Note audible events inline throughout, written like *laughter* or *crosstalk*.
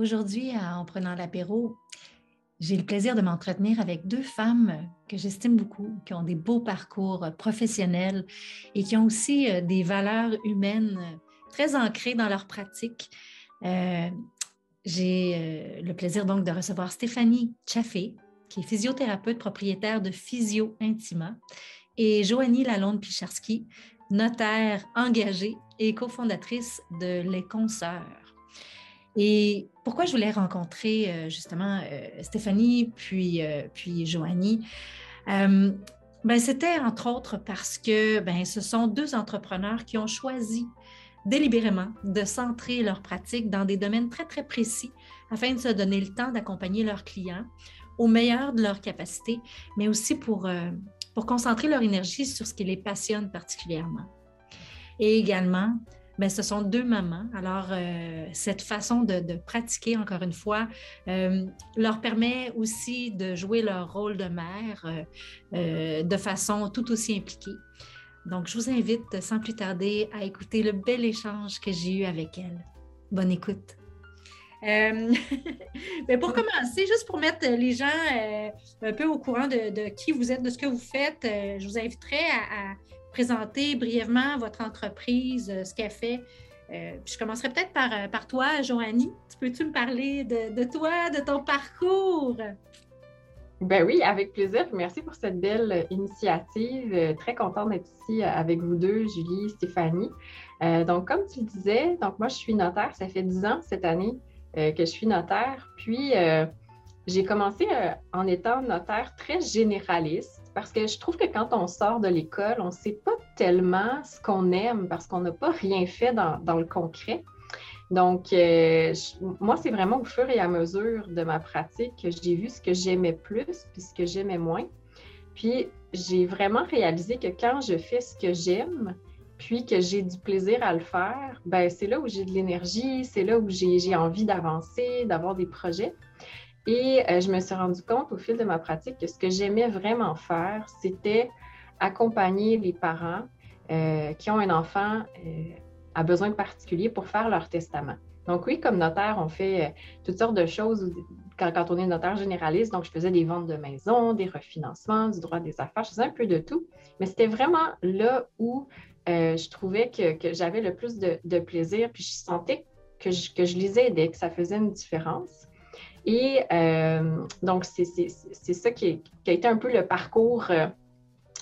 Aujourd'hui, en prenant l'apéro, j'ai le plaisir de m'entretenir avec deux femmes que j'estime beaucoup, qui ont des beaux parcours professionnels et qui ont aussi euh, des valeurs humaines très ancrées dans leur pratique. Euh, j'ai euh, le plaisir donc de recevoir Stéphanie Chaffé, qui est physiothérapeute propriétaire de Physio Intima, et Joanie Lalonde-Picharski, notaire engagée et cofondatrice de Les Consoeurs. Et pourquoi je voulais rencontrer euh, justement euh, Stéphanie puis, euh, puis Joanie? ben, C'était entre autres parce que ben, ce sont deux entrepreneurs qui ont choisi délibérément de centrer leur pratique dans des domaines très, très précis afin de se donner le temps d'accompagner leurs clients au meilleur de leur capacité, mais aussi pour, pour concentrer leur énergie sur ce qui les passionne particulièrement. Et également, ben, ce sont deux mamans. Alors, euh, cette façon de, pratiquer, encore une fois, euh, leur permet aussi de jouer leur rôle de mère euh, de façon tout aussi impliquée. Donc, je vous invite sans plus tarder à écouter le bel échange que j'ai eu avec elles. Bonne écoute. Mais *laughs* ben, pour commencer, juste pour mettre les gens un peu au courant de, qui vous êtes, de ce que vous faites, je vous inviterai à présenter brièvement votre entreprise, euh, ce qu'elle fait. Euh, je commencerai peut-être par, euh, par toi, Joanie. Peux-tu me parler de, toi, de ton parcours? Ben oui, avec plaisir. Merci pour cette belle initiative. Très contente d'être ici avec vous deux, Julie, Stéphanie. donc, comme tu le disais, donc moi, je suis notaire. Ça fait dix ans cette année que je suis notaire. Puis, j'ai commencé en étant notaire très généraliste parce que je trouve que quand on sort de l'école, on ne sait pas tellement ce qu'on aime parce qu'on n'a pas rien fait dans, le concret. Donc, euh, moi, c'est vraiment au fur et à mesure de ma pratique que j'ai vu ce que j'aimais plus puis ce que j'aimais moins. Puis, j'ai vraiment réalisé que quand je fais ce que j'aime, puis que j'ai du plaisir à le faire, ben c'est là où j'ai de l'énergie, c'est là où j'ai envie d'avancer, d'avoir des projets. Et euh, je me suis rendu compte au fil de ma pratique que ce que j'aimais vraiment faire, c'était accompagner les parents euh, qui ont un enfant euh, à besoin particulier pour faire leur testament. Donc oui, comme notaire, on fait toutes sortes de choses quand, on est notaire généraliste. Donc, je faisais des ventes de maisons, des refinancements, du droit des affaires, je faisais un peu de tout. Mais c'était vraiment là où je trouvais que, j'avais le plus de, plaisir, puis je sentais que je, que je que ça faisait une différence. Et euh, donc, c'est ça qui, a été un peu le parcours euh,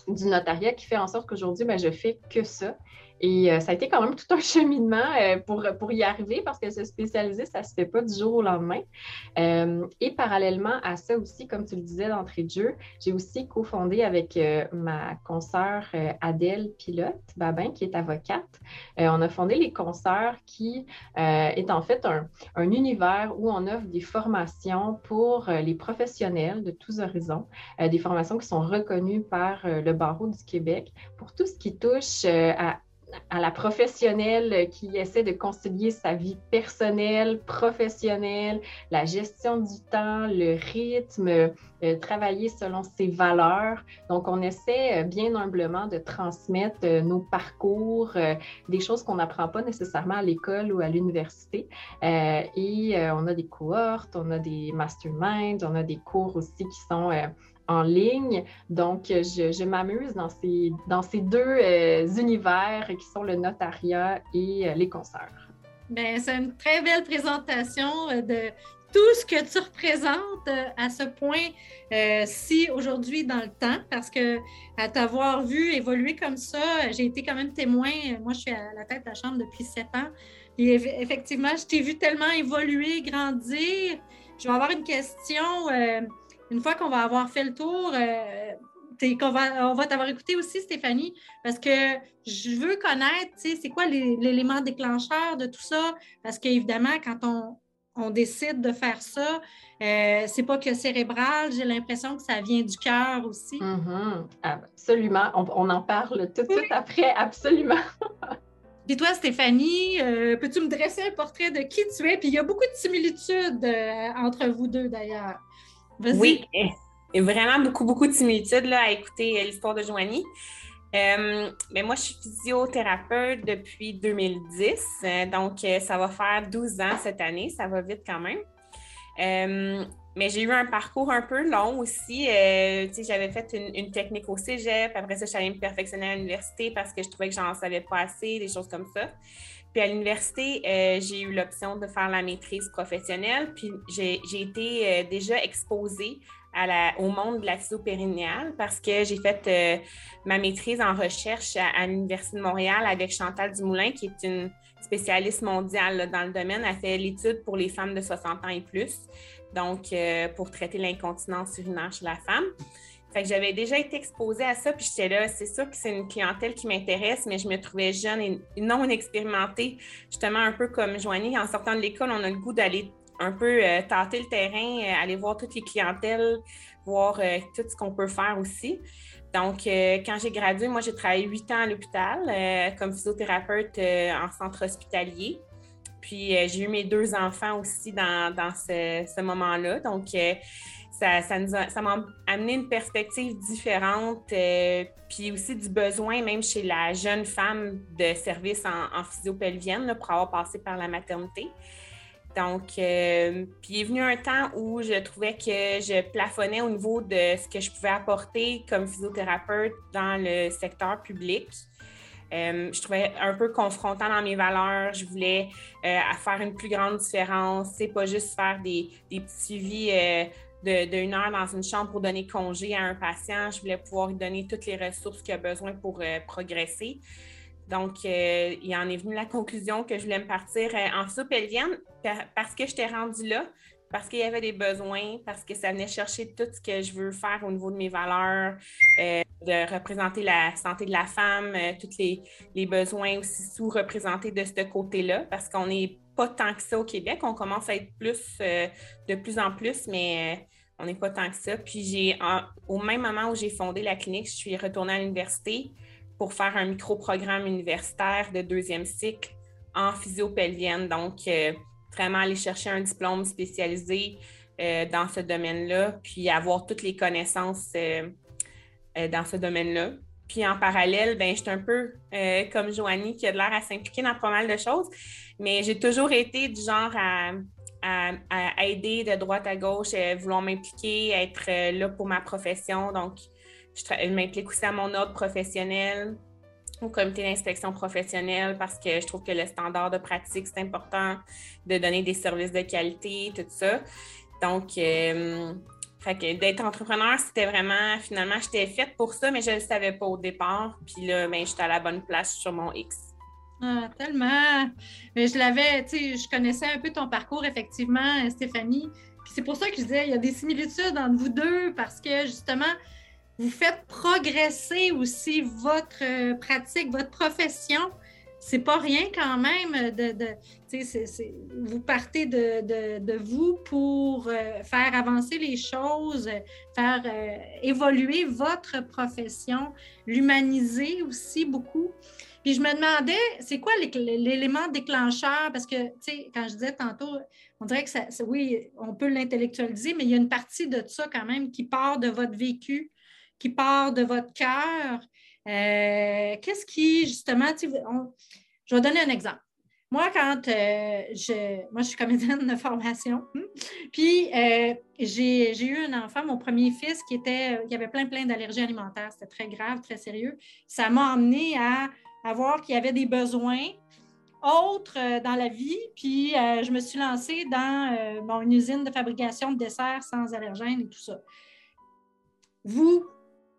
du notariat qui fait en sorte qu'aujourd'hui, ben, je fais que ça. Et euh, ça a été quand même tout un *laughs* cheminement euh, pour, pour y arriver parce que se spécialiser, ça ne se fait pas du jour au lendemain. Euh, et parallèlement à ça aussi, comme tu le disais d'entrée de jeu, j'ai aussi cofondé avec ma consoeur Adèle Pilote Babin, qui est avocate. on a fondé les consoeurs qui est en fait un, univers où on offre des formations pour les professionnels de tous horizons, des formations qui sont reconnues par le barreau du Québec pour tout ce qui touche à à la professionnelle qui essaie de concilier sa vie personnelle, professionnelle, la gestion du temps, le rythme, euh, travailler selon ses valeurs. Donc, on essaie euh, bien humblement de transmettre euh, nos parcours, des choses qu'on n'apprend pas nécessairement à l'école ou à l'université. et on a des cohortes, on a des masterminds, on a des cours aussi qui sont en ligne. Donc, je, m'amuse dans ces, deux euh, univers qui sont le notariat et euh, les concerts. Bien, c'est une très belle présentation euh, de tout ce que tu représentes à ce point si aujourd'hui dans le temps, parce que à t'avoir vu évoluer comme ça, j'ai été quand même témoin. Moi, je suis à la tête de la chambre depuis sept ans. Et effectivement, je t'ai vu tellement évoluer, grandir. Je vais avoir une question une fois qu'on va avoir fait le tour, euh, va, on va t'avoir écouté aussi, Stéphanie, parce que je veux connaître, c'est quoi l'élément déclencheur de tout ça, parce qu'évidemment, quand on, décide de faire ça, euh, c'est pas que cérébral, j'ai l'impression que ça vient du cœur aussi. Mm-hmm. Absolument. On, en parle tout de suite après, absolument. Et toi, Stéphanie, euh, peux-tu me dresser un portrait de qui tu es? Puis il y a beaucoup de similitudes euh, entre vous deux, d'ailleurs. Oui, vraiment beaucoup, beaucoup de similitudes là, à écouter euh, l'histoire de Joanie. Euh, mais moi, je suis physiothérapeute depuis 2010, euh, donc ça va faire 12 ans cette année, ça va vite quand même. mais j'ai eu un parcours un peu long aussi. j'avais fait une, technique au cégep, après ça, je suis allée me perfectionner à l'université parce que je trouvais que j'en savais pas assez, des choses comme ça. Puis à l'université, j'ai eu l'option de faire la maîtrise professionnelle, puis j'ai été déjà exposée au monde de la physio-périnéale parce que j'ai fait euh, ma maîtrise en recherche à, l'Université de Montréal avec Chantal Dumoulin, qui est une spécialiste mondiale dans le domaine. Elle fait l'étude pour les femmes de 60 ans et plus, donc euh, pour traiter l'incontinence urinaire chez la femme. J'avais déjà été exposée à ça, puis j'étais là, c'est sûr que c'est une clientèle qui m'intéresse, mais je me trouvais jeune et non expérimentée, justement un peu comme Joanie. En sortant de l'école, on a le goût d'aller un peu euh, tâter le terrain, euh, aller voir toutes les clientèles, voir euh, tout ce qu'on peut faire aussi. Donc, quand j'ai gradué, moi, j'ai travaillé huit ans à l'hôpital comme physiothérapeute en centre hospitalier. Puis, j'ai eu mes deux enfants aussi dans, ce, moment-là. Donc, ça, ça m'a amené une perspective différente, puis aussi du besoin, même chez la jeune femme de service en, en physiopelvienne, pour avoir passé par la maternité. Donc, euh, puis il est venu un temps où je trouvais que je plafonnais au niveau de ce que je pouvais apporter comme physiothérapeute dans le secteur public. Euh, je trouvais un peu confrontant dans mes valeurs. Je voulais euh, faire une plus grande différence. C'est pas juste faire des, petits suivis d'une heure dans une chambre pour donner congé à un patient. Je voulais pouvoir lui donner toutes les ressources qu'il a besoin pour progresser. Donc, euh, il en est venu la conclusion que je voulais me partir euh, en sous-pelvienne parce que j'étais rendue là, parce qu'il y avait des besoins, parce que ça venait chercher tout ce que je veux faire au niveau de mes valeurs, euh, de représenter la santé de la femme, tous les, besoins aussi sous-représentés de ce côté-là, parce qu'on n'est pas tant que ça au Québec. On commence à être plus, de plus en plus, mais on n'est pas tant que ça. Puis, j'ai, au même moment où j'ai fondé la clinique, je suis retournée à l'université pour faire un micro-programme universitaire de deuxième cycle en physio-pelvienne. Donc, euh, vraiment aller chercher un diplôme spécialisé euh, dans ce domaine-là, puis avoir toutes les connaissances euh, dans ce domaine-là. Puis en parallèle, ben, je suis un peu comme Joanie qui a de l'air à s'impliquer dans pas mal de choses, mais j'ai toujours été du genre à, aider de droite à gauche, vouloir m'impliquer, être là pour ma profession. Donc, je, m'implique aussi à mon ordre professionnel, au comité d'inspection professionnelle, parce que je trouve que le standard de pratique, c'est important de donner des services de qualité, tout ça. Donc, euh, d'être entrepreneur, c'était vraiment, finalement, j'étais faite pour ça, mais je ne le savais pas au départ. Puis là, ben, j'étais à la bonne place sur mon X. Ah, tellement! Mais je l'avais, tu sais, je connaissais un peu ton parcours, effectivement, Stéphanie. Puis c'est pour ça que je disais, il y a des similitudes entre vous deux, parce que justement, vous faites progresser aussi votre euh, pratique, votre profession. C'est pas rien quand même de, vous partez de, vous pour euh, faire avancer les choses, faire euh, évoluer votre profession, l'humaniser aussi beaucoup. Puis je me demandais, c'est quoi l'élément déclencheur? Parce que, tu sais, quand je disais tantôt, on dirait que oui, on peut l'intellectualiser, mais il y a une partie de ça quand même qui part de votre vécu, qui part de votre cœur. Euh, qu'est-ce qui, justement, je vais donner un exemple. Moi, quand euh, je, moi, je suis comédienne de formation, *laughs* puis euh, j'ai eu un enfant, mon premier fils, qui était, qui avait plein, plein d'allergies alimentaires. C'était très grave, très sérieux. Ça m'a amené à, voir qu'il y avait des besoins autres dans la vie. Puis je me suis lancée dans une usine de fabrication de desserts sans allergènes et tout ça. Vous,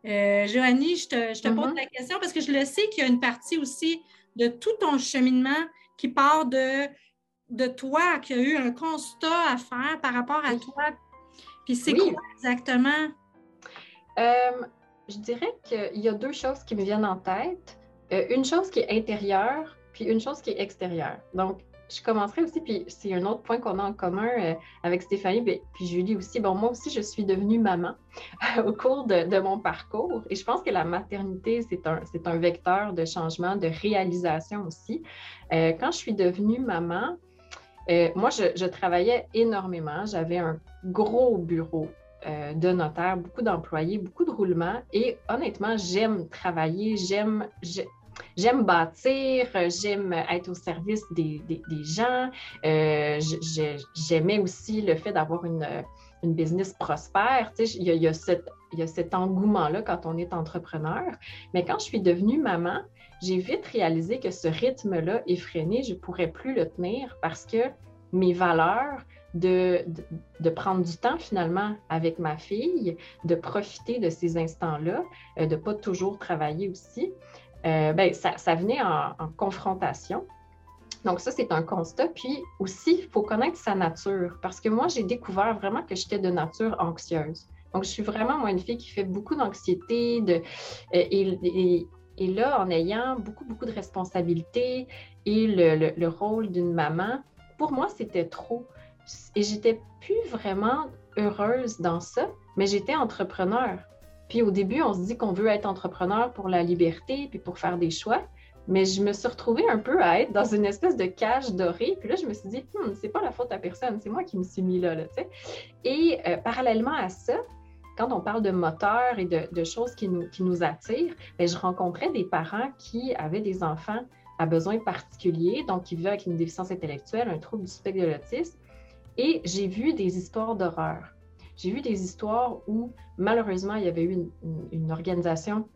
euh, Joanie, je te, pose mm-hmm. la question parce que je le sais qu'il y a une partie aussi de tout ton cheminement qui part de, de toi, qui a eu un constat à faire par rapport à toi. Puis c'est quoi exactement? Euh, je dirais qu'il y a deux choses qui me viennent en tête. Euh, une chose qui est intérieure, puis une chose qui est extérieure. Donc, je commencerai aussi, puis c'est un autre point qu'on a en commun euh, avec Stéphanie, ben, puis Julie aussi. Bon, moi aussi, je suis devenue maman au cours de, mon parcours et je pense que la maternité, c'est un, vecteur de changement, de réalisation aussi. Euh, quand je suis devenue maman, euh, moi, je, je, travaillais énormément. J'avais un gros bureau euh, de notaire, beaucoup d'employés, beaucoup de roulements. Et honnêtement, j'aime travailler, j'aime, j'aime bâtir, j'aime être au service des, gens. Euh, j'aimais aussi le fait d'avoir une, une, business prospère. Tu sais, il, y a, il y a cet engouement-là quand on est entrepreneur. Mais quand je suis devenue maman, j'ai vite réalisé que ce rythme-là effréné, je ne pourrais plus le tenir parce que mes valeurs, de, de, prendre du temps finalement avec ma fille, de profiter de ces instants-là, euh, de ne pas toujours travailler aussi, euh, ben, ça, venait en, confrontation. Donc ça, c'est un constat. Puis aussi, il faut connaître sa nature parce que moi, j'ai découvert vraiment que j'étais de nature anxieuse. Donc, je suis vraiment, moi, une fille qui fait beaucoup d'anxiété euh, et, et, là, en ayant beaucoup, beaucoup de responsabilités et le, le rôle d'une maman, pour moi, c'était trop. Et j'étais plus vraiment heureuse dans ça, mais j'étais entrepreneur. Puis au début, on se dit qu'on veut être entrepreneur pour la liberté, puis pour faire des choix. Mais je me suis retrouvée un peu à être dans une espèce de cage dorée. Puis là, je me suis dit, hmm, c'est pas la faute à personne, c'est moi qui me suis mis là. et euh, parallèlement à ça, quand on parle de moteur et de, choses qui nous, qui nous attirent, bien, je rencontrais des parents qui avaient des enfants à besoins particuliers, donc qui vivaient avec une déficience intellectuelle, un trouble du spectre de l'autisme. Et j'ai vu des histoires d'horreur. J'ai vu des histoires où, malheureusement, il y avait eu une, organisation,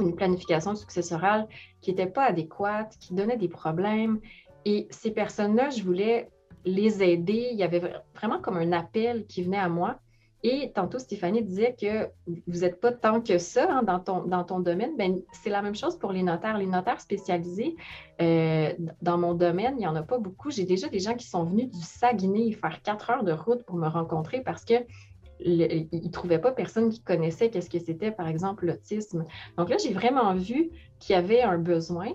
une planification successorale qui n'était pas adéquate, qui donnait des problèmes. Et ces personnes-là, je voulais les aider. Il y avait vraiment comme un appel qui venait à moi. Et tantôt, Stéphanie disait que vous n'êtes pas tant que ça hein, dans, ton, dans ton domaine. Ben, c'est la même chose pour les notaires. Les notaires spécialisés, euh, dans mon domaine, il n'y en a pas beaucoup. J'ai déjà des gens qui sont venus du Saguenay faire quatre heures de route pour me rencontrer parce que ne trouvaient pas personne qui connaissait qu'est-ce que c'était, par exemple, l'autisme. Donc là, j'ai vraiment vu qu'il y avait un besoin.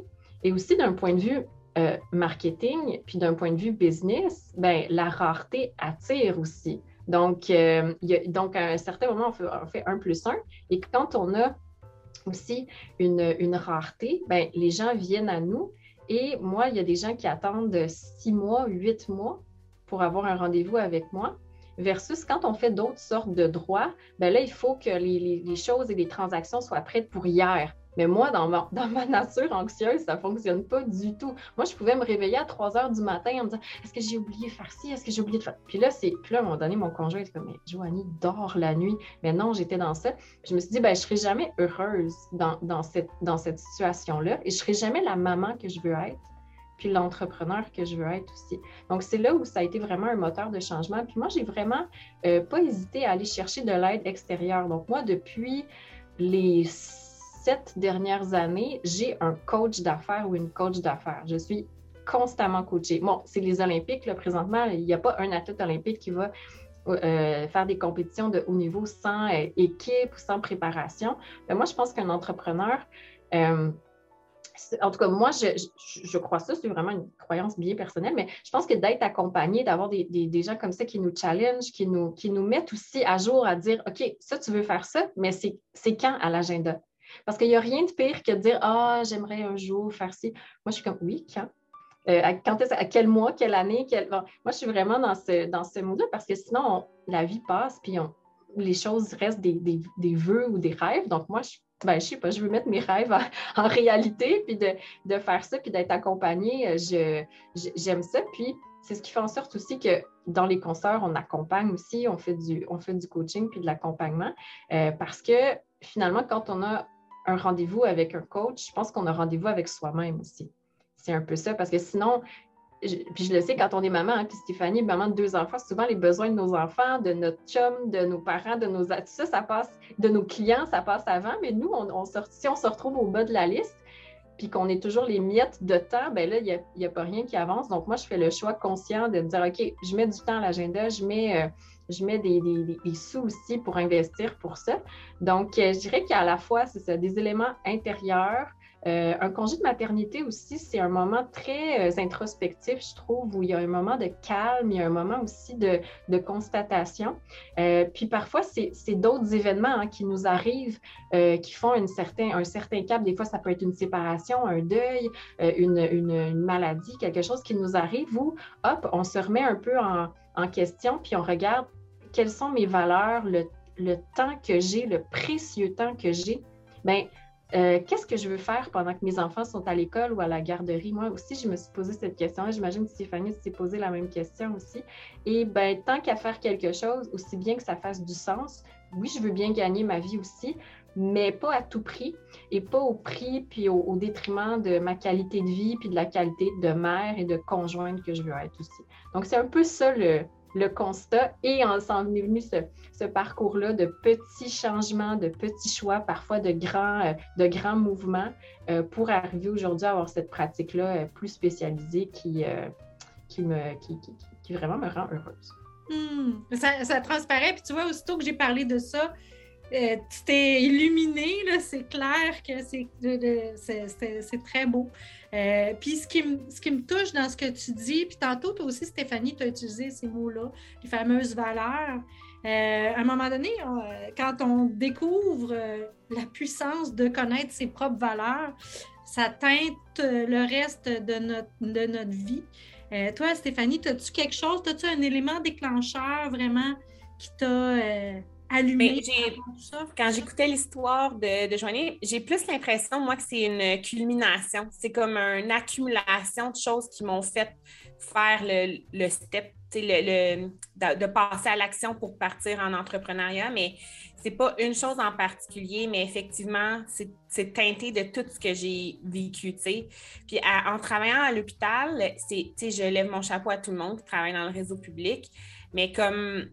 Et aussi, d'un point de vue euh, marketing, puis d'un point de vue business, ben, la rareté attire aussi. Donc, euh, donc, à un certain moment, on fait, un plus un. Et quand on a aussi une, rareté, ben, les gens viennent à nous. Et moi, il y a des gens qui attendent six mois, huit mois pour avoir un rendez-vous avec moi. Versus quand on fait d'autres sortes de droits, ben là, il faut que les, choses et les transactions soient prêtes pour hier. Mais moi, dans ma, *laughs* dans ma nature anxieuse, ça ne fonctionne pas du tout. Moi, je pouvais me réveiller à 3 heures du matin en me disant Est-ce que j'ai oublié de faire ci? Est-ce que j'ai oublié de faire. Puis là, c'est... Puis là, à un moment donné, mon conjoint était comme Mais Joanie, dors la nuit. Mais non, j'étais dans ça. Je me suis dit ben, Je ne serai jamais heureuse dans, dans cette, dans cette situation-là et je ne serai jamais la maman que je veux être puis l'entrepreneur que je veux être aussi. Donc, c'est là où ça a été vraiment un moteur de changement. Puis moi, j'ai vraiment euh, pas hésité à aller chercher de l'aide extérieure. Donc, moi, depuis les sept dernières années, j'ai un coach d'affaires ou une coach d'affaires. Je suis constamment coachée. Bon, c'est les Olympiques, présentement, il n'y a pas un athlète olympique qui va euh, faire des compétitions de haut niveau sans euh, équipe ou sans préparation. Mais moi, je pense qu'un entrepreneur, euh, en tout cas, moi, je, crois ça, c'est vraiment une croyance bien personnelle, mais je pense que d'être accompagné, d'avoir des, des, gens comme ça qui nous challenge, qui nous, qui nous mettent aussi à jour à dire, OK, ça, tu veux faire ça, mais c'est quand à l'agenda? Parce qu'il n'y a rien de pire que de dire Ah, j'aimerais un jour faire ci. Moi, je suis comme Oui, quand? Euh, à, quand à quel mois, quelle année? moi, je suis vraiment dans ce, dans ce là parce que sinon, la vie passe, puis les choses restent des, des, vœux ou des rêves. Donc, moi, je ben, je sais pas, je veux mettre mes rêves en, réalité, puis de, de, faire ça, puis d'être accompagnée, euh, je, j'aime ça. Puis c'est ce qui fait en sorte aussi que dans les concerts, on accompagne aussi, on fait du, on fait du coaching puis de l'accompagnement, euh, parce que finalement, quand on a un rendez-vous avec un coach, je pense qu'on a rendez-vous avec soi-même aussi. C'est un peu ça, parce que sinon, puis je le sais quand on est maman, hein, puis Stéphanie, maman de deux enfants, souvent les besoins de nos enfants, de notre chum, de nos parents, de nos ça, ça passe, de nos clients, ça passe avant, mais nous, on, si on se retrouve au bas de la liste, puis qu'on est toujours les miettes de temps, ben là, il n'y a, pas rien qui avance. Donc, moi, je fais le choix conscient de dire, OK, je mets du temps à l'agenda, je mets, euh, je mets des, sous aussi pour investir pour ça. Donc, euh, je dirais qu'à la fois, c'est ça, des éléments intérieurs, euh, un congé de maternité aussi, c'est un moment très euh, introspectif, je trouve, où il y a un moment de calme, il y a un moment aussi de, constatation. Puis parfois, c'est d'autres événements hein, qui nous arrivent, qui font une certain, un certain cap. Des fois, ça peut être une séparation, un deuil, une, maladie, quelque chose qui nous arrive où, hop, on se remet un peu en question, puis on regarde quelles sont mes valeurs, le, le temps que j'ai, le précieux temps que j'ai, ben euh, qu'est-ce que je veux faire pendant que mes enfants sont à l'école ou à la garderie? Moi aussi, je me suis posé cette question. J'imagine que Stéphanie s'est posé la même question aussi. Et ben, tant qu'à faire quelque chose, aussi bien que ça fasse du sens, oui, je veux bien gagner ma vie aussi, mais pas à tout prix et pas au prix puis au, détriment de ma qualité de vie puis de la qualité de mère et de conjointe que je veux être aussi. Donc, c'est un peu ça le, le constat et on s'en est venu ce, parcours-là de petits changements, de petits choix, parfois de grands, euh, de grands mouvements euh, pour arriver aujourd'hui à avoir cette pratique-là euh, plus spécialisée qui, qui, me, qui, vraiment me rend heureuse. Hmm. Ça, ça, transparaît, puis tu vois, aussitôt que j'ai parlé de ça, tu t'es illuminé, c'est clair que c'est très beau. Euh, puis ce qui, me, ce qui me touche dans ce que tu dis, puis tantôt, toi aussi, Stéphanie, tu as utilisé ces mots-là, les fameuses valeurs. Euh, à un moment donné, quand on découvre euh, la puissance de connaître ses propres valeurs, ça teinte le reste de notre, de notre vie. toi, Stéphanie, as-tu quelque chose, as-tu un élément déclencheur vraiment qui t'a allumé. quand j'écoutais l'histoire de, de Joanie, j'ai plus l'impression, moi, que c'est une culmination. C'est comme une accumulation de choses qui m'ont fait faire le, le step, le, de, passer à l'action pour partir en entrepreneuriat. Mais c'est pas une chose en particulier, mais effectivement, c'est teinté de tout ce que j'ai vécu. Puis en travaillant à l'hôpital, je lève mon chapeau à tout le monde qui travaille dans le réseau public. Mais comme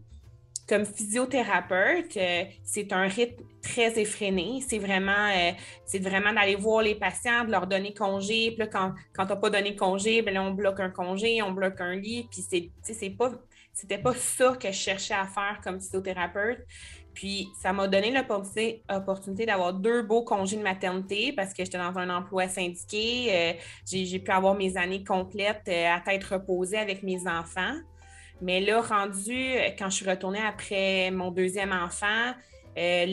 comme physiothérapeute, euh, c'est un rythme très effréné. C'est vraiment, euh, c'est vraiment d'aller voir les patients, de leur donner congé. Puis là, quand, quand tu n'as pas donné congé, bien on bloque un congé, on bloque un lit. Puis c'est, c'est pas, c'était pas ça que je cherchais à faire comme physiothérapeute. Puis ça m'a donné l'opportunité d'avoir deux beaux congés de maternité parce que j'étais dans un emploi syndiqué. Euh, j'ai, j'ai pu avoir mes années complètes à tête reposée avec mes enfants. Mais là, rendu, quand je suis retournée après mon deuxième enfant, euh,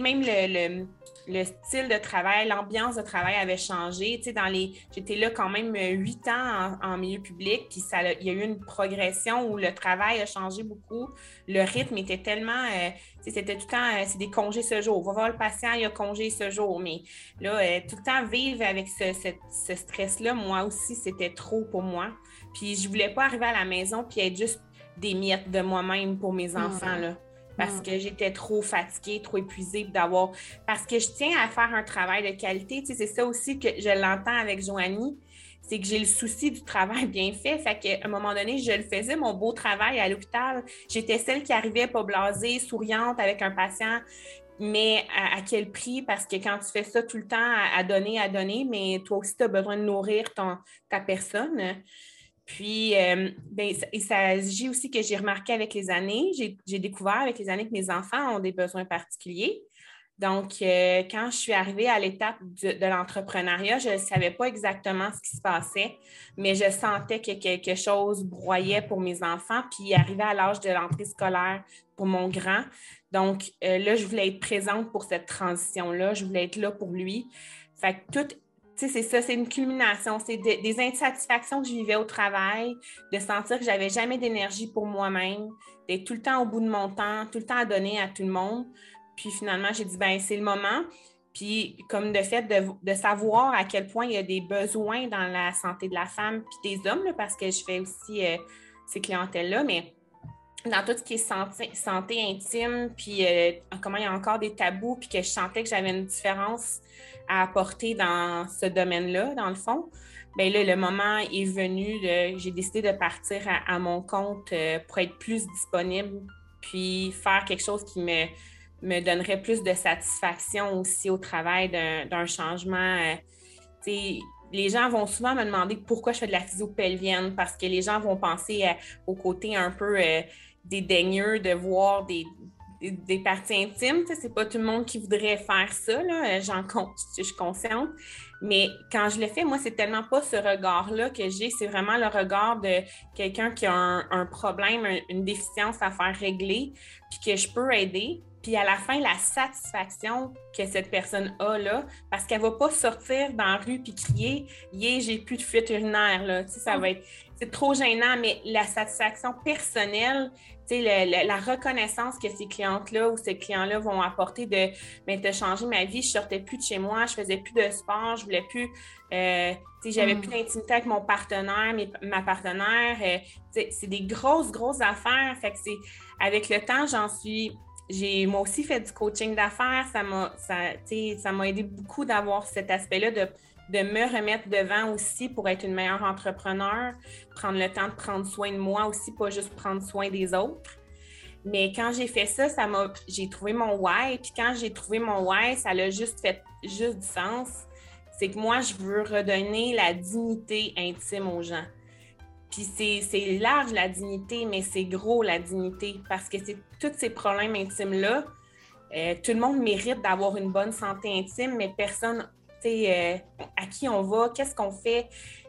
même le, le, style de travail, l'ambiance de travail avait changé. Dans les, j'étais là quand même huit ans en, milieu public, puis il y a eu une progression où le travail a changé beaucoup. Le rythme était tellement, euh, c'était tout le temps, euh, c'est des congés ce jour. Va voir le patient, il a congé ce jour. Mais là, tout le temps vivre avec ce stress-là, moi aussi, c'était trop pour moi. Puis je voulais pas arriver à la maison puis être juste des miettes de moi-même pour mes enfants, là. Parce que j'étais trop fatiguée, trop épuisée d'avoir. Parce que je tiens à faire un travail de qualité. Tu sais, c'est ça aussi que je l'entends avec Joanie c'est que j'ai le souci du travail bien fait. Fait qu'à un moment donné, je le faisais, mon beau travail à l'hôpital. J'étais celle qui arrivait pas blasée, souriante avec un patient, mais à, quel prix? Parce que quand tu fais ça tout le temps à, donner, à donner, mais toi aussi, tu as besoin de nourrir ton, ta personne. Puis, euh, ben, aussi que j'ai remarqué avec les années, j'ai découvert avec les années que mes enfants ont des besoins particuliers. Donc, euh, quand je suis arrivée à l'étape de, l'entrepreneuriat, je ne savais pas exactement ce qui se passait, mais je sentais que quelque chose broyait pour mes enfants. Puis, arrivé à l'âge de l'entrée scolaire pour mon grand. Donc, euh, là, je voulais être présente pour cette transition-là. Je voulais être là pour lui. Fait que tout c'est ça, c'est une culmination. C'est des insatisfactions que je vivais au travail, de sentir que j'avais jamais d'énergie pour moi-même, d'être tout le temps au bout de mon temps, tout le temps à donner à tout le monde. Puis finalement, j'ai dit, ben c'est le moment. Puis comme de fait de, savoir à quel point il y a des besoins dans la santé de la femme puis des hommes, parce que je fais aussi euh, ces clientèles-là, mais dans tout ce qui est santé, santé intime, puis euh, comment il y a encore des tabous, puis que je sentais que j'avais une différence à apporter dans ce domaine-là, dans le fond, bien là, le moment est venu, j'ai décidé de partir à, mon compte euh, pour être plus disponible, puis faire quelque chose qui me, me donnerait plus de satisfaction aussi au travail d'un, changement. Euh, les gens vont souvent me demander pourquoi je fais de la physio pelvienne, parce que les gens vont penser euh, au côté un peu dédaigneux de voir des, des parties intimes. C'est pas tout le monde qui voudrait faire ça, là. J'en compte, je suis consciente. Mais quand je le fais, moi, c'est tellement pas ce regard-là que j'ai, c'est vraiment le regard de quelqu'un qui a un, problème, une déficience à faire régler, puis que je peux aider. Puis à la fin, la satisfaction que cette personne a là, parce qu'elle va pas sortir dans la rue puis crier, yeah, j'ai plus de fuite urinaire là. ça va être c'est trop gênant, mais la satisfaction personnelle, la reconnaissance que ces clientes-là ou ces clients-là vont apporter de mais de changer ma vie, je sortais plus de chez moi, je faisais plus de sport, je voulais plus, euh, j'avais mm. plus d'intimité avec mon partenaire, ma partenaire. Euh, c'est des grosses, grosses affaires. Fait que c'est avec le temps, j'en suis. J'ai moi aussi fait du coaching d'affaires. Ça m'a ça, ça aidé beaucoup d'avoir cet aspect-là de de me remettre devant aussi pour être une meilleure entrepreneur, prendre le temps de prendre soin de moi aussi, pas juste prendre soin des autres. Mais quand j'ai fait ça, ça m'a, j'ai trouvé mon why. Puis quand j'ai trouvé mon why, ça a juste fait juste du sens. C'est que moi, je veux redonner la dignité intime aux gens. Puis c'est large la dignité, mais c'est gros la dignité parce que c'est tous ces problèmes intimes-là. Euh, tout le monde mérite d'avoir une bonne santé intime, mais personne euh, à qui on va, qu'est-ce qu'on fait.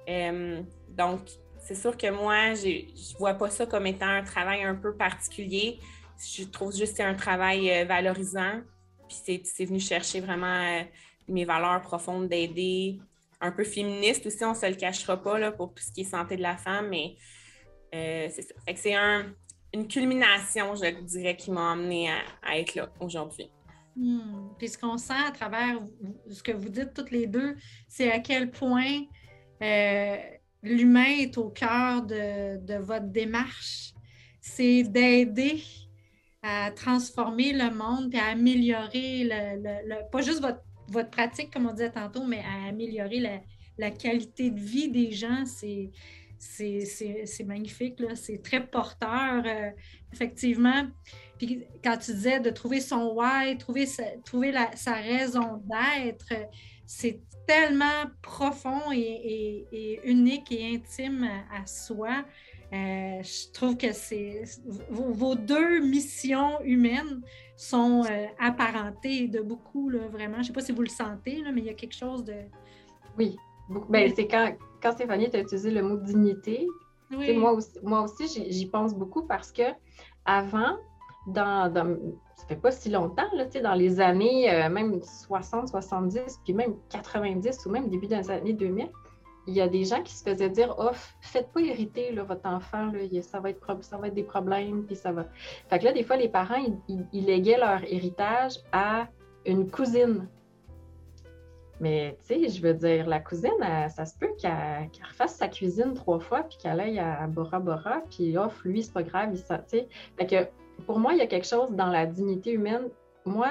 Euh, donc, c'est sûr que moi, je ne vois pas ça comme étant un travail un peu particulier. Je trouve juste que c'est un travail euh, valorisant. Puis c'est venu chercher vraiment mes valeurs profondes d'aider, un peu féministe aussi, on ne se le cachera pas là, pour tout ce qui est santé de la femme, mais c'est ça. c'est une culmination, je dirais, qui m'a amené à être là aujourd'hui. Hmm. Puis ce qu'on sent à travers ce que vous dites toutes les deux, c'est à quel point euh, l'humain est au cœur de, votre démarche. C'est d'aider à transformer le monde et à améliorer le, pas juste votre, votre, pratique, comme on disait tantôt, mais à améliorer la, qualité de vie des gens. C'est c'est magnifique, c'est très porteur, euh, effectivement. Puis quand tu disais de trouver son why, trouver sa, trouver sa raison d'être, c'est tellement profond et, unique et intime à, soi. Euh, je trouve que c'est vos, deux missions humaines sont euh, apparentées de beaucoup, là, vraiment. Je ne sais pas si vous le sentez, là, mais il y a quelque chose de. Oui, ben, c'est quand, quand Stéphanie a utilisé le mot dignité. Moi aussi, moi aussi j'y pense beaucoup parce que avant, dans, dans, ça fait pas si longtemps, là, dans les années euh, même 60, 70, puis même 90 ou même début des années 2000, il y a des gens qui se faisaient dire Oh, faites pas hériter là, votre enfant, là, ça, va être, ça va être des problèmes, puis ça va. Fait que là, des fois, les parents, ils, léguaient leur héritage à une cousine. Mais, tu sais, je veux dire, la cousine, ça se peut qu'elle refasse sa cuisine trois fois, puis qu'elle aille à Bora Bora, puis off, lui, c'est pas grave, il sais. Fait que pour moi, il y a quelque chose dans la dignité humaine. Moi,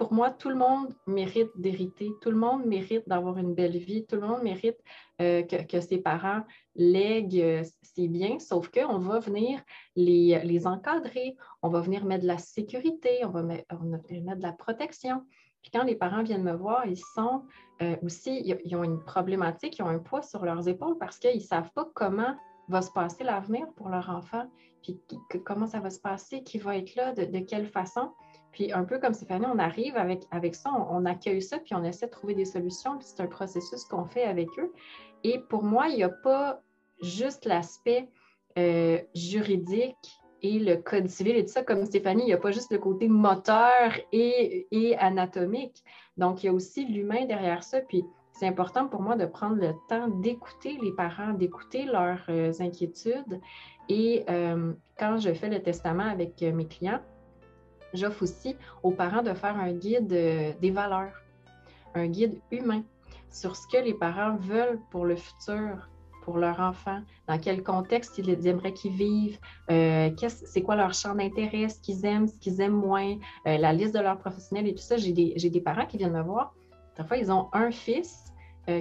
pour moi, tout le monde mérite d'hériter, tout le monde mérite d'avoir une belle vie, tout le monde mérite euh, que, ses parents lèguent euh, ses biens, sauf qu'on va venir les, encadrer, on va venir mettre de la sécurité, on va mettre, de la protection. Puis quand les parents viennent me voir, ils sont euh, aussi, ils, ont une problématique, ils ont un poids sur leurs épaules parce qu'ils ne savent pas comment va se passer l'avenir pour leur enfant puis comment ça va se passer, qui va être là, de, quelle façon. Puis un peu comme Stéphanie, on arrive avec, avec ça, on, accueille ça, puis on essaie de trouver des solutions, puis c'est un processus qu'on fait avec eux. Et pour moi, il n'y a pas juste l'aspect euh, juridique et le code civil et tout ça, comme Stéphanie, il n'y a pas juste le côté moteur et, et anatomique. Donc, il y a aussi l'humain derrière ça. Puis c'est important pour moi de prendre le temps d'écouter les parents, d'écouter leurs euh, inquiétudes et euh, quand je fais le testament avec euh, mes clients, j'offre aussi aux parents de faire un guide des valeurs, un guide humain sur ce que les parents veulent pour le futur, pour leur enfant, dans quel contexte ils aimeraient qu'ils vivent, c'est quoi leur champ d'intérêt, ce qu'ils aiment, ce qu'ils aiment moins, la liste de leurs professionnels et tout ça. J'ai des, des, parents qui viennent me voir. Parfois, ils ont un fils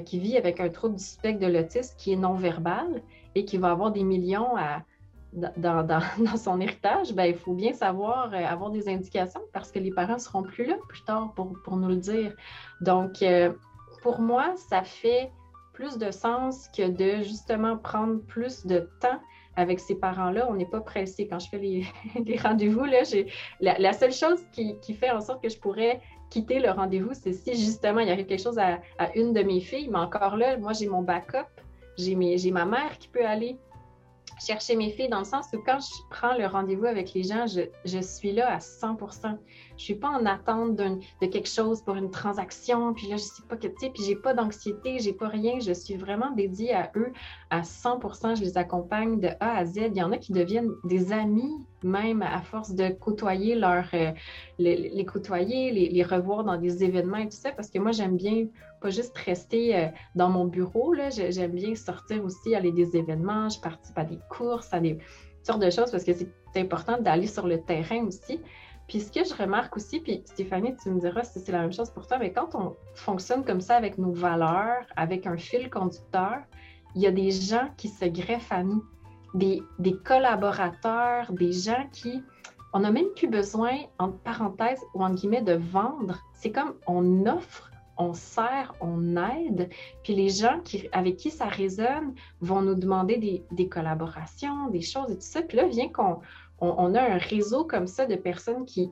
qui vit avec un trouble du spectre de l'autisme qui est non-verbal et qui va avoir des millions *laughs* dans, son héritage, ben, il faut bien savoir euh, avoir des indications parce que les parents ne seront plus là plus tard pour, nous le dire. Donc, euh, pour moi, ça fait plus de sens que de justement prendre plus de temps avec ces parents-là. On n'est pas pressé. Quand je fais les, *laughs* rendez-vous, la, seule chose qui, fait en sorte que je pourrais quitter le rendez-vous, c'est si justement il arrive quelque chose à, une de mes filles. Mais encore là, moi, j'ai mon backup. J'ai ma mère qui peut aller chercher mes filles dans le sens où quand je prends le rendez-vous avec les gens, je, suis là à 100 je suis pas en attente de quelque chose pour une transaction, puis là, je sais pas que, tu sais, puis j'ai pas d'anxiété, j'ai pas rien, je suis vraiment dédiée à eux à 100% je les accompagne de A à Z. Il y en a qui deviennent des amis, même à force de côtoyer leur, euh, les, côtoyer, les, revoir dans des événements et tout ça, parce que moi, j'aime bien pas juste rester euh, dans mon bureau, j'aime bien sortir aussi, aller des événements, je participe à des courses, à des sortes de choses, parce que c'est important d'aller sur le terrain aussi. Puis ce que je remarque aussi, puis Stéphanie, tu me diras si c'est la même chose pour toi, mais quand on fonctionne comme ça avec nos valeurs, avec un fil conducteur, il y a des gens qui se greffent à nous, des, des collaborateurs, des gens qui, on n'a même plus besoin, entre parenthèses ou en guillemets, de vendre. C'est comme on offre, on sert, on aide. Puis les gens qui, avec qui ça résonne vont nous demander des, collaborations, des choses et tout ça. Puis là, vient qu'on on, a un réseau comme ça de personnes qui,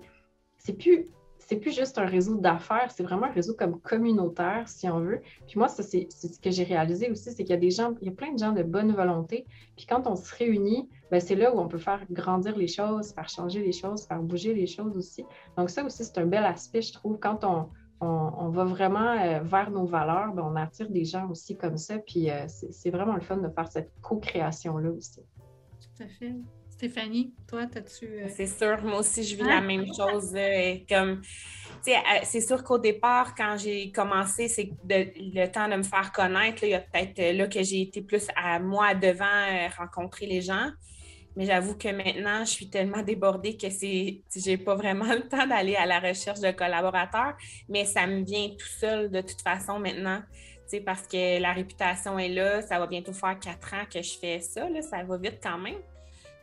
c'est plus, c'est plus juste un réseau d'affaires, c'est vraiment un réseau comme communautaire, si on veut. Puis moi, ça, c'est, ce que j'ai réalisé aussi, c'est qu'il y a des gens, il y a plein de gens de bonne volonté. Puis quand on se réunit, ben, c'est là où on peut faire grandir les choses, faire changer les choses, faire bouger les choses aussi. Donc ça aussi, c'est un bel aspect, je trouve, quand on, on, va vraiment euh, vers nos valeurs, ben, on attire des gens aussi comme ça. Puis euh, c'est vraiment le fun de faire cette co-création-là aussi. Tout à fait. Stéphanie, toi, as-tu. Euh, c'est sûr, moi aussi, je vis la même chose. comme, euh, c'est sûr qu'au départ, quand j'ai commencé, c'est le temps de me faire connaître. il y a peut-être euh, là que j'ai été plus à moi devant rencontrer les gens. Mais j'avoue que maintenant, je suis tellement débordée que c'est, j'ai pas vraiment *laughs* le temps d'aller à la recherche de collaborateurs, mais ça me vient tout seul de toute façon maintenant. Parce que la réputation est là, ça va bientôt faire quatre ans que je fais ça, là, ça va vite quand même.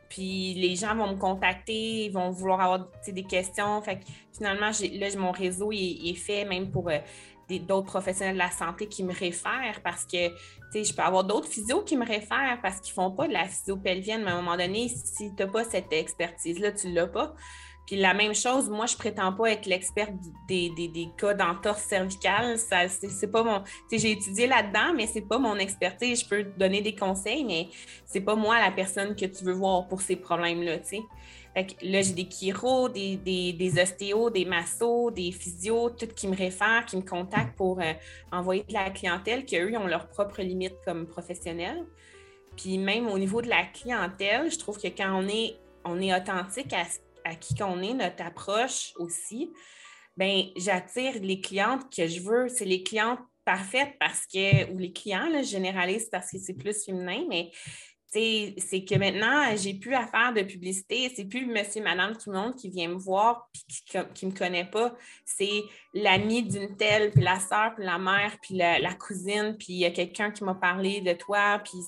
Puis les gens vont me contacter, ils vont vouloir avoir des questions. Fait que finalement, là, mon réseau est, fait même pour euh, d'autres professionnels de la santé qui me réfèrent parce que je peux avoir d'autres physios qui me réfèrent parce qu'ils font pas de la physio pelvienne, mais à un moment donné, si tu n'as pas cette expertise-là, tu ne l'as pas. Puis la même chose, moi, je prétends pas être l'experte des, des, cas d'entorse cervicale. Ça, c'est, pas mon. J'ai étudié là-dedans, mais c'est pas mon expertise. Je peux donner des conseils, mais c'est pas moi la personne que tu veux voir pour ces problèmes-là. Là, j'ai des chiro, des, des, ostéos, des massos, des physios, tout qui me réfèrent, qui me contactent pour euh, envoyer de la clientèle, qu'eux, ont leurs propres limites comme professionnels. Puis même au niveau de la clientèle, je trouve que quand on est, on est authentique à à qui qu'on est, notre approche aussi, ben j'attire les clientes que je veux. C'est les clientes parfaites parce que, ou les clients, là, généralistes parce que c'est plus féminin, mais c'est que maintenant, j'ai plus à faire de publicité. C'est plus monsieur, madame, tout le monde qui vient me voir et qui ne me connaît pas. C'est l'ami d'une telle, puis la soeur, puis la mère, puis la, la cousine, puis il y a quelqu'un qui m'a parlé de toi, puis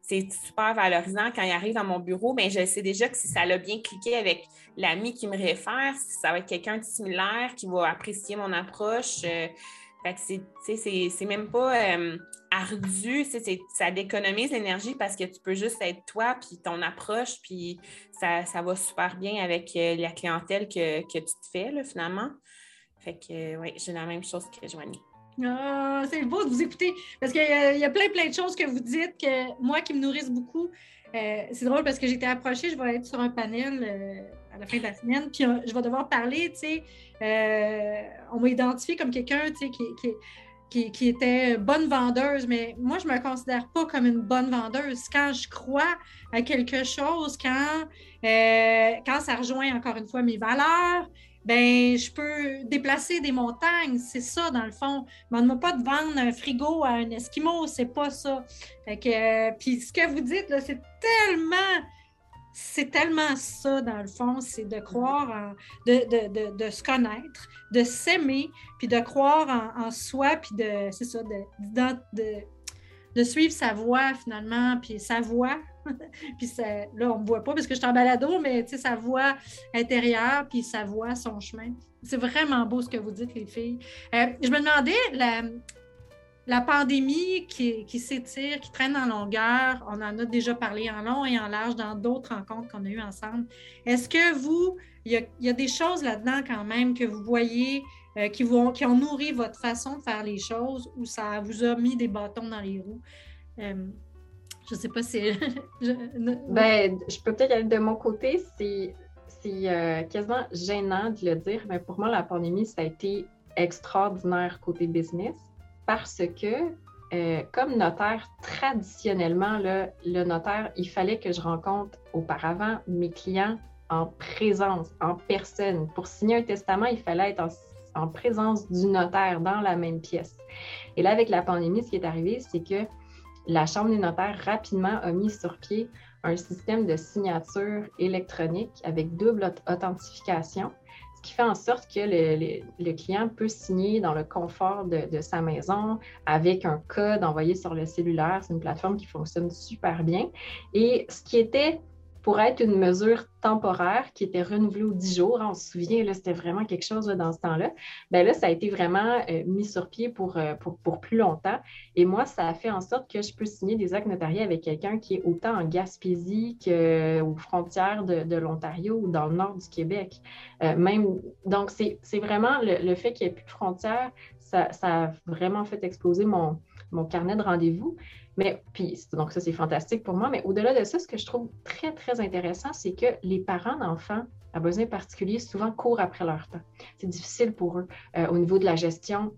c'est super valorisant quand il arrive dans mon bureau, mais je sais déjà que si ça l'a bien cliqué avec l'ami qui me réfère, ça va être quelqu'un de similaire qui va apprécier mon approche. Euh, c'est même pas euh, ardu, ça déconomise l'énergie parce que tu peux juste être toi, puis ton approche, puis ça, va super bien avec euh, la clientèle que, tu te fais, là, finalement. Fait que, oui, j'ai la même chose que Joanie. Ah, c'est beau de vous écouter parce qu'il y, a plein, plein de choses que vous dites que moi qui me nourrissent beaucoup. Euh, c'est drôle parce que été approchée, je vais être sur un panel euh, à la fin de la semaine, puis euh, je vais devoir parler, tu sais, on m'a identifié comme quelqu'un, tu sais, qui, était bonne vendeuse, mais moi, je ne me considère pas comme une bonne vendeuse. Quand je crois à quelque chose, quand, quand ça rejoint encore une fois mes valeurs, ben je peux déplacer des montagnes, c'est ça dans le fond. Mais ne pas de vendre un frigo à un Esquimau, c'est pas ça. Fait que, puis ce que vous dites, là, c'est tellement, c'est tellement ça dans le fond, c'est de croire en, de, de, de, se connaître, de s'aimer, puis de croire en, en soi, puis de, c'est ça, de, de, suivre sa voix finalement, puis sa voix, *laughs* puis là, on ne me voit pas parce que je suis en balado, mais sa voix intérieure, puis sa voix, son chemin. C'est vraiment beau ce que vous dites, les filles. Euh, je me demandais, la, la pandémie qui, qui s'étire, qui traîne en longueur, on en a déjà parlé en long et en large dans d'autres rencontres qu'on a eues ensemble. Est-ce que vous, il y, a, des choses là-dedans quand même que vous voyez euh, qui, ont, qui ont nourri votre façon de faire les choses ou ça vous a mis des bâtons dans les roues? Euh, je sais pas si. *laughs* Ben, je peux peut-être aller de mon côté. C'est euh, quasiment gênant de le dire, mais pour moi, la pandémie, ça a été extraordinaire côté business parce que, euh, comme notaire, traditionnellement, le notaire, il fallait que je rencontre auparavant mes clients en présence, en personne. Pour signer un testament, il fallait être en présence du notaire dans la même pièce. Et là, avec la pandémie, ce qui est arrivé, c'est que la Chambre des notaires rapidement a mis sur pied un système de signature électronique avec double authentification, ce qui fait en sorte que le, client peut signer dans le confort de, de, sa maison avec un code envoyé sur le cellulaire. C'est une plateforme qui fonctionne super bien. Et ce qui était pour être une mesure temporaire qui était renouvelée aux 10 jours. On se souvient, c'était vraiment quelque chose dans ce temps-là. Bien là, ça a été vraiment euh, mis sur pied euh, pour, plus longtemps. Et moi, ça a fait en sorte que je peux signer des actes notariés avec quelqu'un qui est autant en Gaspésie qu'aux frontières de, l'Ontario ou dans le nord du Québec. Euh, même, donc, c'est vraiment le, fait qu'il n'y ait plus de frontières, ça, a vraiment fait exploser mon carnet de rendez-vous. Mais puis, donc ça, c'est fantastique pour moi. Mais au-delà de ça, ce que je trouve très, très intéressant, c'est que les parents d'enfants à besoins particuliers souvent courent après leur temps. C'est difficile pour eux euh, au niveau de la gestion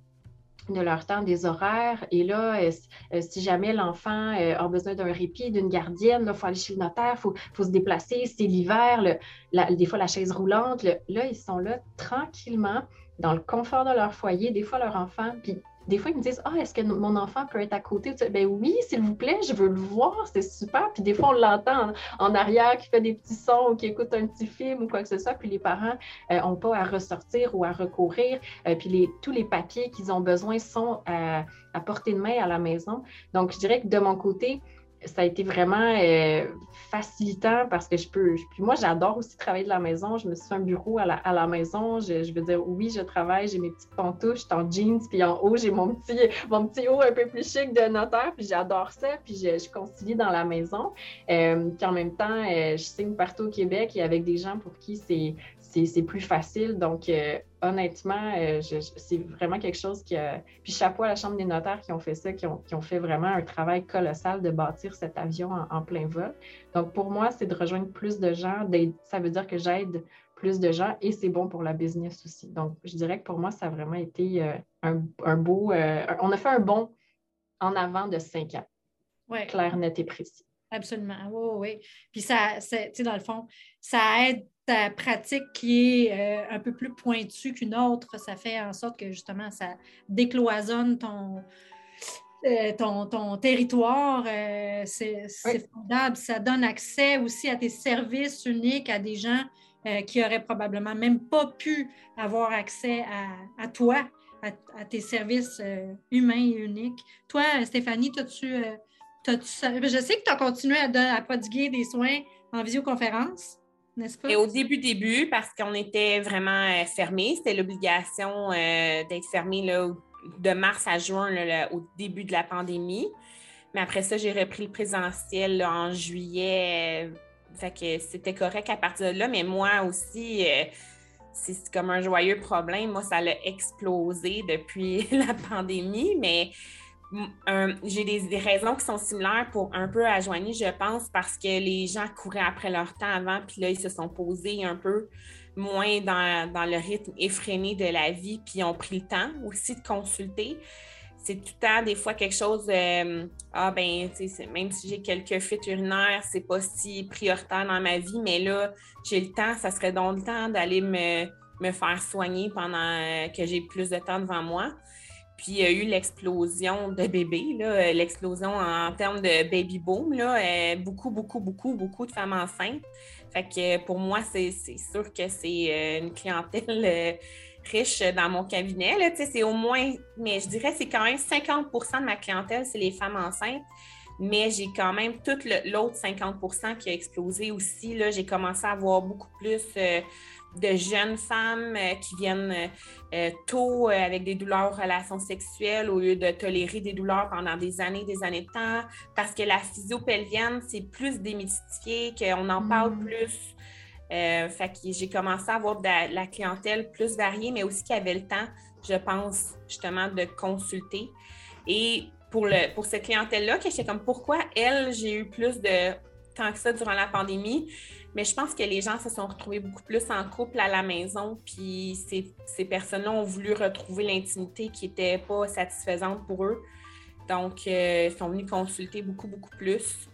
de leur temps, des horaires. Et là, euh, euh, si jamais l'enfant a besoin d'un répit, d'une gardienne, il faut aller chez le notaire, il faut, se déplacer, c'est l'hiver, des fois la chaise roulante. là, ils sont là tranquillement, dans le confort de leur foyer, des fois leur enfant, puis des fois, ils me disent Ah, est-ce que mon enfant peut être à côté? Ben oui, s'il vous plaît, je veux le voir, c'est super. Puis des fois, on l'entend en, arrière qui fait des petits sons ou qui écoute un petit film ou quoi que ce soit. Puis les parents n'ont euh, pas à ressortir ou à recourir. Euh, puis les, tous les papiers qu'ils ont besoin sont à, à portée de main à la maison. Donc, je dirais que de mon côté, ça a été vraiment euh, facilitant parce que je peux. Puis moi, j'adore aussi travailler de la maison. Je me suis fait un bureau à la, à la maison. Je, veux dire, oui, je travaille, j'ai mes petites pantoufles, je en jeans, puis en haut, j'ai mon petit, mon petit haut un peu plus chic de notaire, puis j'adore ça. Puis je, je, concilie dans la maison. Euh, puis en même temps, euh, je signe partout au Québec et avec des gens pour qui c'est c'est plus facile. Donc, euh, honnêtement, euh, c'est vraiment quelque chose qui a... Puis chapeau à la Chambre des notaires qui ont fait ça, qui ont, fait vraiment un travail colossal de bâtir cet avion en, plein vol. Donc, pour moi, c'est de rejoindre plus de gens. Ça veut dire que j'aide plus de gens et c'est bon pour la business aussi. Donc, je dirais que pour moi, ça a vraiment été euh, un, beau... on a fait un bon en avant de cinq ans. Ouais. Clair, net et précis. Absolument. Oui, oui. Puis ça, tu sais, dans le fond, ça aide ta pratique qui est euh, un peu plus pointue qu'une autre. Ça fait en sorte que justement, ça décloisonne ton, euh, ton, territoire. Euh, c'est formidable. Ça donne accès aussi à tes services uniques à des gens qui n'auraient probablement même pas pu avoir accès à, toi, à, tes services humains et uniques. Toi, Stéphanie, as-tu je sais que tu as continué à, prodiguer des soins en visioconférence, Et au début, début, parce qu'on était vraiment euh, fermé, c'était l'obligation euh, d'être fermé de mars à juin, au début de la pandémie. Mais après ça, j'ai repris le présentiel en juillet. Euh, fait que c'était correct à partir de là. Mais moi aussi, c'est comme un joyeux problème. Moi, ça a explosé depuis *laughs* la pandémie. Mais j'ai des, raisons qui sont similaires pour un peu joigner, je pense, parce que les gens couraient après leur temps avant, puis là, ils se sont posés un peu moins dans, le rythme effréné de la vie, puis ils ont pris le temps aussi de consulter. C'est tout le temps, des fois, quelque chose de Ah, ben, même si j'ai quelques fuites urinaires, c'est pas si prioritaire dans ma vie, mais là, j'ai le temps, ça serait donc le temps d'aller me, me faire soigner pendant euh, que j'ai plus de temps devant moi. Puis il y a eu l'explosion de bébés, l'explosion en termes de baby boom, euh, beaucoup, beaucoup, beaucoup, beaucoup de femmes enceintes. Fait que pour moi, c'est sûr que c'est euh, une clientèle euh, riche dans mon cabinet. C'est au moins, mais je dirais c'est quand même 50% de ma clientèle, c'est les femmes enceintes. Mais j'ai quand même tout l'autre 50% qui a explosé aussi. J'ai commencé à avoir beaucoup plus de jeunes femmes euh, qui viennent euh, euh, tôt avec des douleurs aux relations sexuelles au lieu de tolérer des douleurs pendant des années, des années de temps, parce que la physio-pelvienne, c'est plus démystifié, qu'on en parle mm. plus. fait que j'ai commencé à avoir de la, clientèle plus variée, mais aussi qui avait le temps, je pense, justement, de consulter. Et pour, le, pour cette clientèle-là, que j'étais comme pourquoi elle, j'ai eu plus de temps que ça durant la pandémie, Mais je pense que les gens se sont retrouvés beaucoup plus en couple à la maison, puis ces, personnes-là ont voulu retrouver l'intimité qui n'était pas satisfaisante pour eux. Donc, euh, ils sont venus consulter beaucoup, beaucoup plus.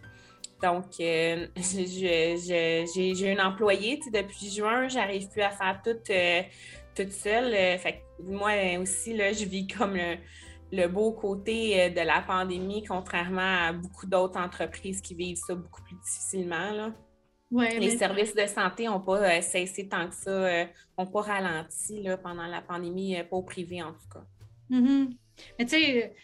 Donc, euh, *laughs* j'ai une employée depuis juin, j'arrive plus à faire tout euh, toute seule. fait moi aussi, là, je vis comme le, beau côté de la pandémie, contrairement à beaucoup d'autres entreprises qui vivent ça beaucoup plus difficilement. Là. Les services de santé n'ont pas cessé tant que ça, n'ont pas ralenti là, pendant la pandémie, pas au privé en tout cas. Mm-hmm. Mais tu sais,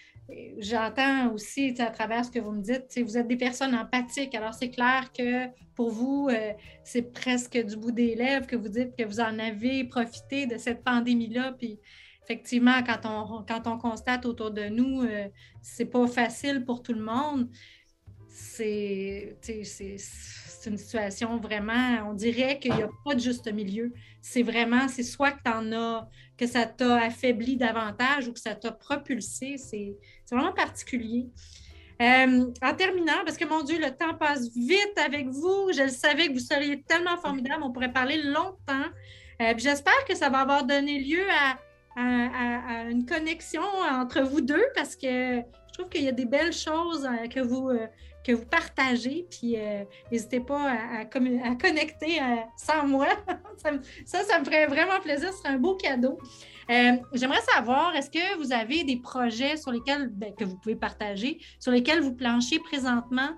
J'entends aussi à travers ce que vous me dites, vous êtes des personnes empathiques. Alors, c'est clair que pour vous, euh, c'est presque du bout des lèvres que vous dites que vous en avez profité de cette pandémie-là. Puis, effectivement, quand on, quand on constate autour de nous, euh, c'est pas facile pour tout le monde. C'est une situation vraiment, on dirait qu'il n'y a pas de juste milieu. C'est vraiment, c'est soit que en as que ça t'a affaibli davantage ou que ça t'a propulsé. C'est vraiment particulier. Euh, en terminant, parce que mon Dieu, le temps passe vite avec vous. Je le savais que vous seriez tellement formidable. On pourrait parler longtemps. Euh, J'espère que ça va avoir donné lieu à, une connexion entre vous deux parce que je trouve qu'il y a des belles choses euh, que vous, que vous partagez. Puis euh, n'hésitez pas à, à, connecter euh, sans moi. *laughs* ça, ça, me ferait vraiment plaisir. Ce serait un beau cadeau. Euh, j'aimerais savoir, est-ce que vous avez des projets sur lesquels ben, que vous pouvez partager, sur lesquels vous planchez présentement?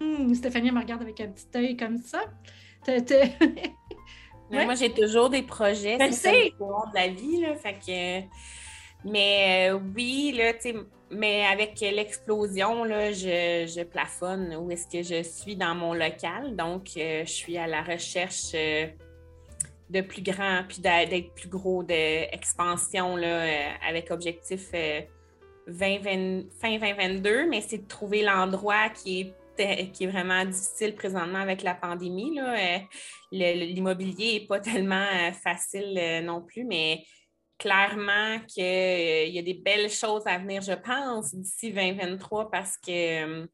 Hmm, Stéphanie me regarde avec un petit œil comme ça. *laughs* Moi, j'ai toujours des projets. C'est de la vie. Là, fait que... Mais oui, là, tu sais mais avec l'explosion, je, je, plafonne où est-ce que je suis dans mon local. Donc, euh, je suis à la recherche euh, de plus grand, puis d'être plus gros, d'expansion euh, avec objectif 20, fin 2022. Mais c'est de trouver l'endroit qui est, qui est vraiment difficile présentement avec la pandémie. L'immobilier n'est pas *laughs* tellement facile non plus, mais clairement qu'il euh, y a des belles choses à venir, je pense, d'ici 2023 parce que euh,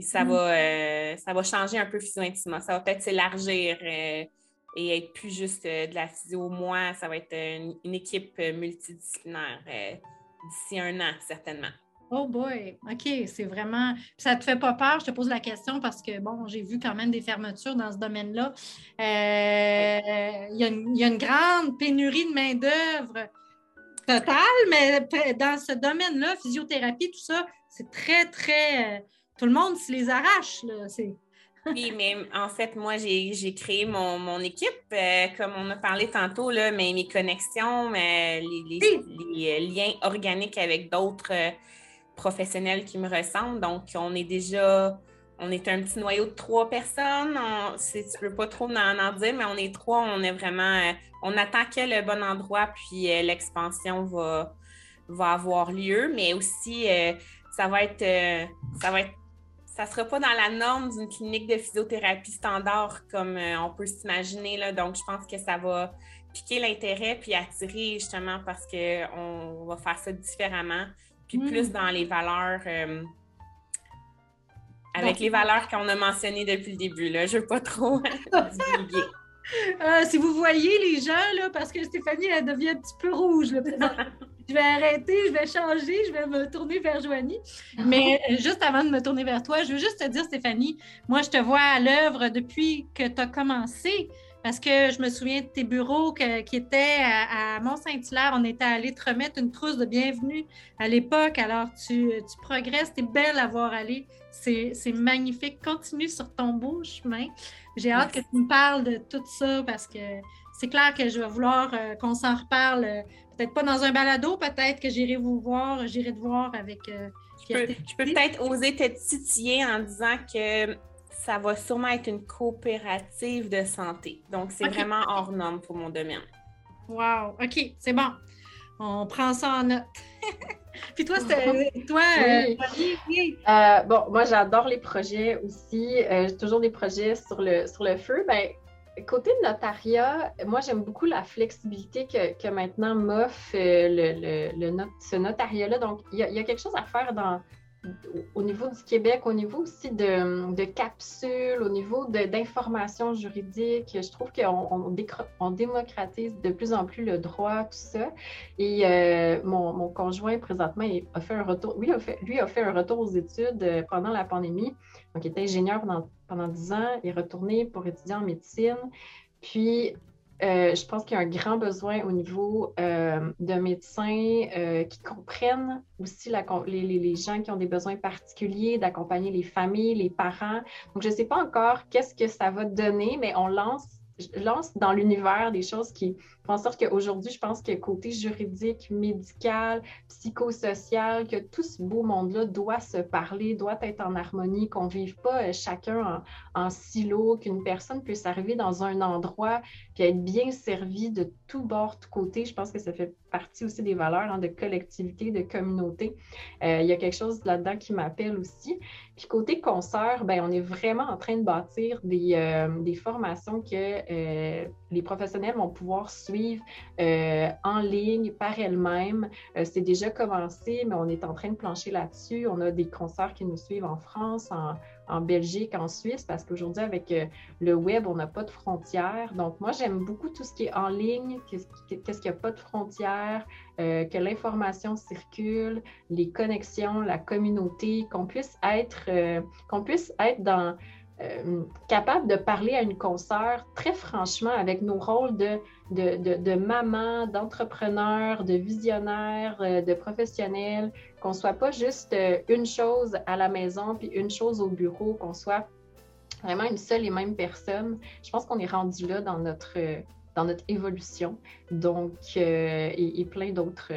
ça, mm. va, euh, ça va changer un peu physio Ça va peut-être s'élargir et être plus juste de la physio. Moi, ça va être une, équipe multidisciplinaire d'ici un an, certainement. Oh boy, OK, c'est vraiment. Ça te fait pas peur? Je te pose la question parce que, bon, j'ai vu quand même des fermetures dans ce domaine-là. Il y, y, a une grande pénurie de main-d'œuvre totale, mais dans ce domaine-là, physiothérapie, tout ça, c'est très, très. Euh, tout le monde se les arrache. Là. *laughs* oui, mais en fait, moi, j'ai créé mon, équipe, euh, comme on a parlé tantôt, là, mais mes connexions, les, les, euh, liens organiques avec d'autres professionnels qui me ressemblent. Donc, on est déjà on est un petit noyau de trois personnes. On, si tu peux pas trop en, en, dire, mais on est trois. On est vraiment. Euh, on que le bon endroit, puis euh, l'expansion va, va avoir lieu. Mais aussi, euh, ça va être. ça va être. Ça sera pas dans la norme d'une clinique de physiothérapie standard comme on peut s'imaginer. Donc, je pense que ça va piquer l'intérêt puis attirer justement parce qu'on va faire ça différemment, puis mm. plus dans les valeurs avec les valeurs qu'on a mentionnées depuis le début. Là. Je ne veux pas trop *laughs* divulguer. Euh, si vous voyez les gens, là, parce que Stéphanie, elle devient un petit peu rouge. *laughs* je vais arrêter, je vais changer, je vais me tourner vers Joanie. Mais euh, juste avant de me tourner vers toi, je veux juste te dire, Stéphanie, moi, je te vois à l'œuvre depuis que tu as commencé. Parce que je me souviens de tes bureaux qui étaient à, Mont-Saint-Hilaire. On était allé te remettre une trousse de bienvenue à l'époque. Alors, tu, tu progresses. Tu es belle à voir aller. C'est magnifique. Continue sur ton beau chemin. J'ai hâte que tu me parles de tout ça parce que c'est clair que je vais vouloir euh, qu'on s'en reparle. Euh, peut-être pas dans un balado, peut-être que j'irai vous voir, j'irai te voir avec. Euh, je peux peut-être oser te titiller en disant que ça va sûrement être une coopérative de santé. Donc, c'est vraiment hors norme pour mon domaine. Wow, OK, c'est bon. On prend ça en note. *laughs* Puis toi, c'était *laughs* toi, euh, euh, bon, moi j'adore les projets aussi. Euh, j'ai toujours des projets sur le sur le feu. Ben, côté notariat, moi j'aime beaucoup la flexibilité que, que maintenant m'offre le, le, ce notariat-là. Donc, il y, a quelque chose à faire dans au niveau du Québec, au niveau aussi de, capsules, au niveau d'informations juridiques. Je trouve qu'on on, démocratise de plus en plus le droit, tout ça. Et euh, mon, conjoint, présentement, a fait un retour, lui a fait, lui a fait un retour aux études euh, pendant la pandémie. Donc, il était ingénieur pendant, pendant 10 ans. Il est retourné pour étudier en médecine. Puis, euh, je pense qu'il y a un grand besoin au niveau euh, de médecins euh, qui comprennent aussi les, gens qui ont des besoins particuliers, d'accompagner les familles, les parents. Donc, je ne sais pas encore qu'est-ce que ça va donner, mais on lance, lance dans l'univers des choses qui en sorte qu'aujourd'hui, je pense que côté juridique, médical, psychosocial, que tout ce beau monde-là doit se parler, doit être en harmonie, qu'on ne vive pas euh, chacun en, silo, qu'une personne puisse arriver dans un endroit puis être bien servie de tout bord, tout côté. Je pense que ça fait partie aussi des valeurs hein, de collectivité, de communauté. Euh, il y a quelque chose là-dedans qui m'appelle aussi. Puis côté concert, ben, on est vraiment en train de bâtir des, euh, des formations que les professionnels vont pouvoir suivre euh, en ligne par elles-mêmes. Euh, c'est déjà commencé, mais on est en train de plancher là-dessus. On a des concerts qui nous suivent en France, en, Belgique, en Suisse, parce qu'aujourd'hui, avec euh, le web, on n'a pas de frontières. Donc, moi, j'aime beaucoup tout ce qui est en ligne, qu'est-ce qu'il n'y a pas de frontières, que l'information circule, les connexions, la communauté, qu'on puisse être, qu'on puisse être dans euh, capable de parler à une consoeur très franchement avec nos rôles de, maman, d'entrepreneur, de visionnaire, euh, de professionnel, qu'on soit pas juste euh, une chose à la maison puis une chose au bureau, qu'on soit vraiment une seule et même personne. Je pense qu'on est rendu là dans notre, évolution. Donc, et, plein d'autres,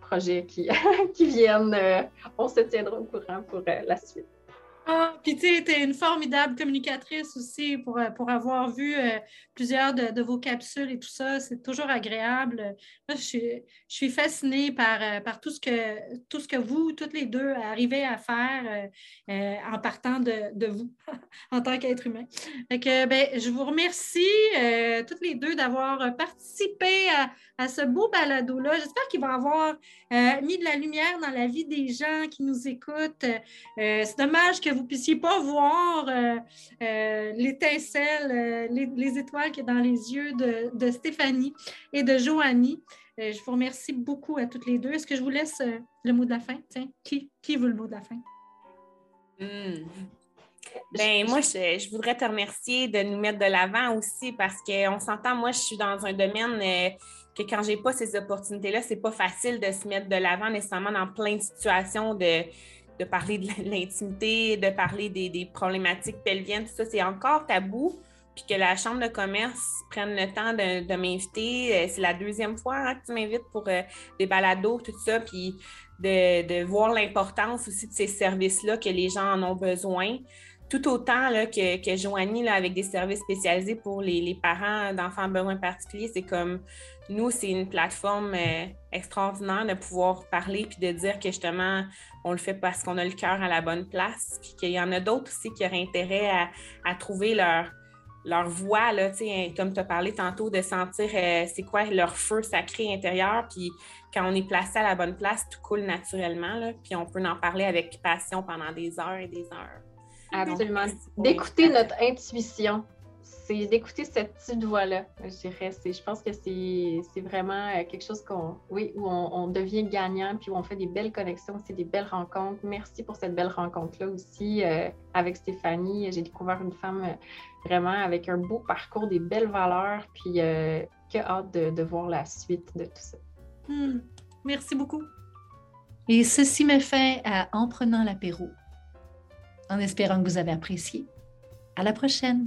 projets qui, *laughs* qui viennent. on se tiendra au courant pour la suite. Ah, puis tu es une formidable communicatrice aussi pour, euh, avoir vu euh, plusieurs de, vos capsules et tout ça. C'est toujours agréable. Je suis, je fascinée par, euh, tout, ce que, vous, toutes les deux, arrivez à faire en partant de, vous *laughs* en tant qu'être humain. ben, je vous remercie toutes les deux d'avoir participé à, à, ce beau balado-là. J'espère qu'il va avoir mis de la lumière dans la vie des gens qui nous écoutent. C'est dommage que vous ne puissiez pas voir euh, euh, l'étincelle, euh, les, étoiles qui est dans les yeux de, Stéphanie et de Joanie. je vous remercie beaucoup à toutes les deux. Est-ce que je vous laisse le mot de la fin? Tiens, qui, qui veut le mot de la fin? Hmm. Ben, moi, je, je, voudrais te remercier de nous mettre de l'avant aussi parce qu'on s'entend, moi, je suis dans un domaine que quand j'ai pas ces opportunités-là, c'est pas facile de se mettre de l'avant nécessairement dans plein de situations de de parler de l'intimité, de parler des, problématiques pelviennes, tout ça, c'est encore tabou. Puis que la Chambre de commerce prenne le temps de, m'inviter. Euh, c'est la deuxième fois hein, que tu m'invites pour euh, des balados, tout ça. Puis de, voir l'importance aussi de ces services-là, que les gens en ont besoin. Tout autant là, que, que Joanie, là, avec des services spécialisés pour les, parents d'enfants à besoins particuliers, c'est comme nous, c'est une plateforme euh, extraordinaire de pouvoir parler puis de dire que justement, on le fait parce qu'on a le cœur à la bonne place, puis qu'il y en a d'autres aussi qui auraient intérêt à, trouver leur, leur voix, là, comme tu as parlé tantôt, de sentir euh, c'est quoi leur feu sacré intérieur, puis quand on est placé à la bonne place, tout coule naturellement, là, puis on peut en parler avec passion pendant des heures et des heures. Absolument. D'écouter notre intuition c'est d'écouter cette petite voix-là, je dirais. Je pense que c'est vraiment euh, quelque chose qu'on, oui, où on, devient gagnant, puis où on fait des belles connexions, c'est des belles rencontres. Merci pour cette belle rencontre-là aussi euh, avec Stéphanie. J'ai découvert une femme euh, vraiment avec un beau parcours, des belles valeurs, puis que hâte de, voir la suite de tout ça. Hmm. Merci beaucoup. Et ceci me fait à En prenant l'apéro, en espérant que vous avez apprécié. À la prochaine.